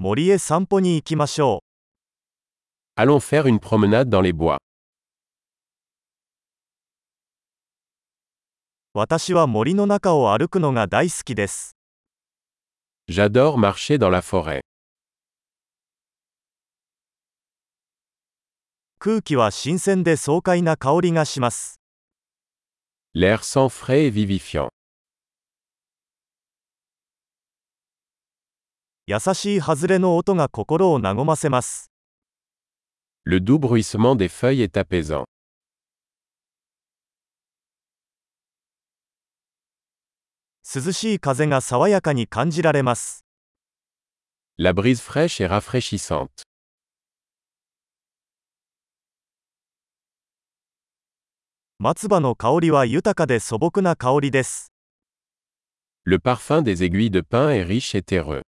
森へ散歩に行きましょ Allons faire une promenade dans les bois. う。私は森の中を歩くのが大好きです。J'adore marcher dans la forêt. 空気は新鮮で爽快な香りがします。L'air sent frais et vivifiant. 優しい外れの音が心を和ませます。Le doux bruissement des feuilles est apaisant. 涼しい風が爽やかに感じられます。La brise fraîche est rafraîchissante. 松葉の香りは豊かで素朴な香りです。Le parfum des aiguilles de pin est riche et terreux.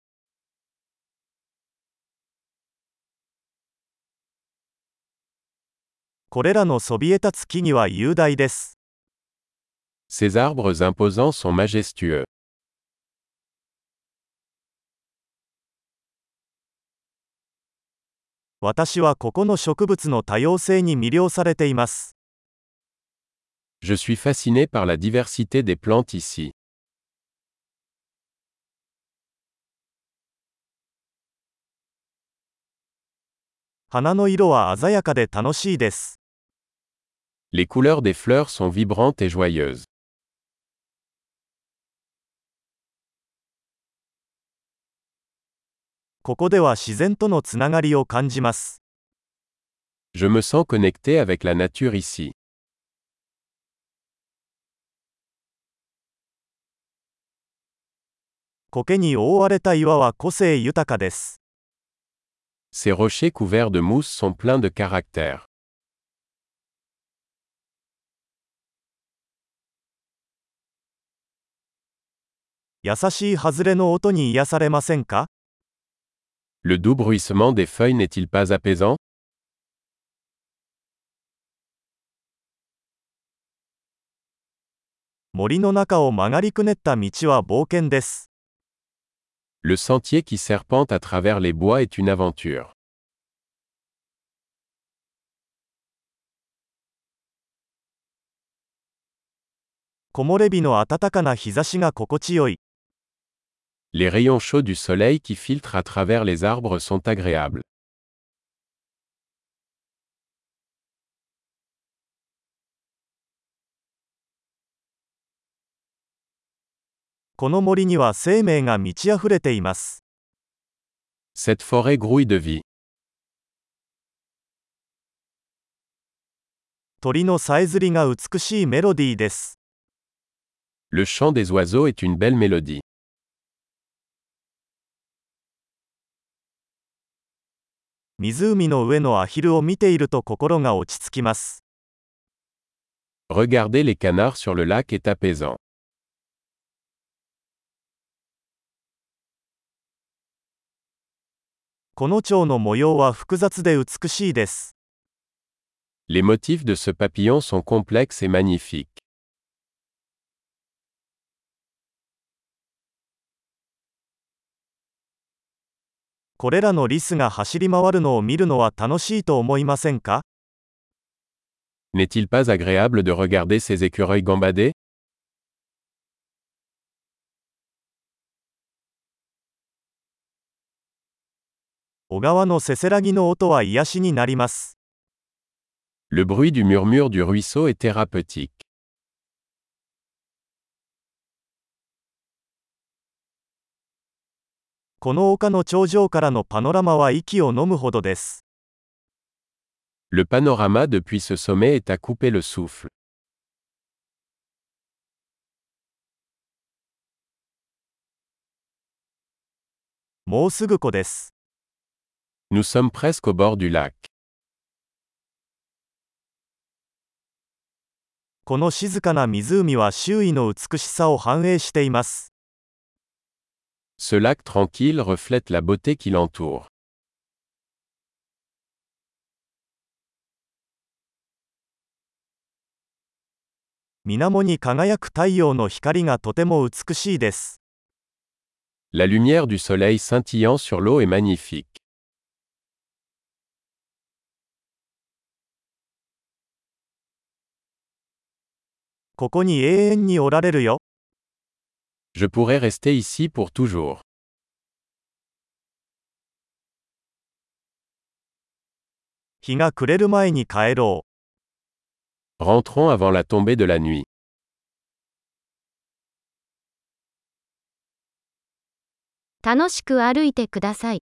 これらのそびえ立つ木々は雄大です。Ces arbres imposants sont majestueux. 私はここの植物の多様性に魅了されています。Je suis fasciné par la diversité des plantes ici. 花の色は鮮やかで楽しいです。Les couleurs des fleurs sont vibrantes et joyeuses. ここでは自然とのつながりを感じます。Je me sens connecté avec la nature ici. 苔に覆われた岩は個性豊かです。Ces rochers couverts de mousse sont pleins de caractère. 優しい外れの音に癒されませんか Le doux bruissement des feuilles n'est-il pas apaisant 森 Le sentier qui serpente à travers les bois est une aventure. Les rayons chauds du soleil qui filtrent à travers les arbres sont agréables. この森には生命が満ち溢れています。Cette forêt grouille de vie. 鳥のさえずりが美しいメロディーです。Le chant des oiseaux est une belle mélodie. 湖の上のアヒルを見ていると心が落ち着きます。Regarder les canards sur le lac est apaisant. この蝶の模様は複雑で美しいです。Les motifs de ce papillon sont complexes et magnifiques. これらのリスが走り回るのを見るのは楽しいと思いませんか N'est-il pas agréable de regarder ces écureuils gambader 小川のせせらぎの音は癒しになります。Le bruit du murmure du ruisseau est thérapeutique. この丘の頂上からのパノラマは息を飲むほどです。Le panorama depuis ce sommet est à couper le souffle. もうすぐ湖です。Nous sommes presque au bord du lac. この静かな湖は周囲の美しさを反映しています。 Ce lac tranquille reflète la beauté qui l'entoure. 水面に輝く太陽の光がとても美しいです。 La lumière du soleil scintillant sur l'eau est magnifique. ここに永遠におられるよ。Je pourrais rester ici pour toujours. 日が暮れる前に帰ろう。Rentrons avant la tombée de la nuit. 楽しく歩いてください。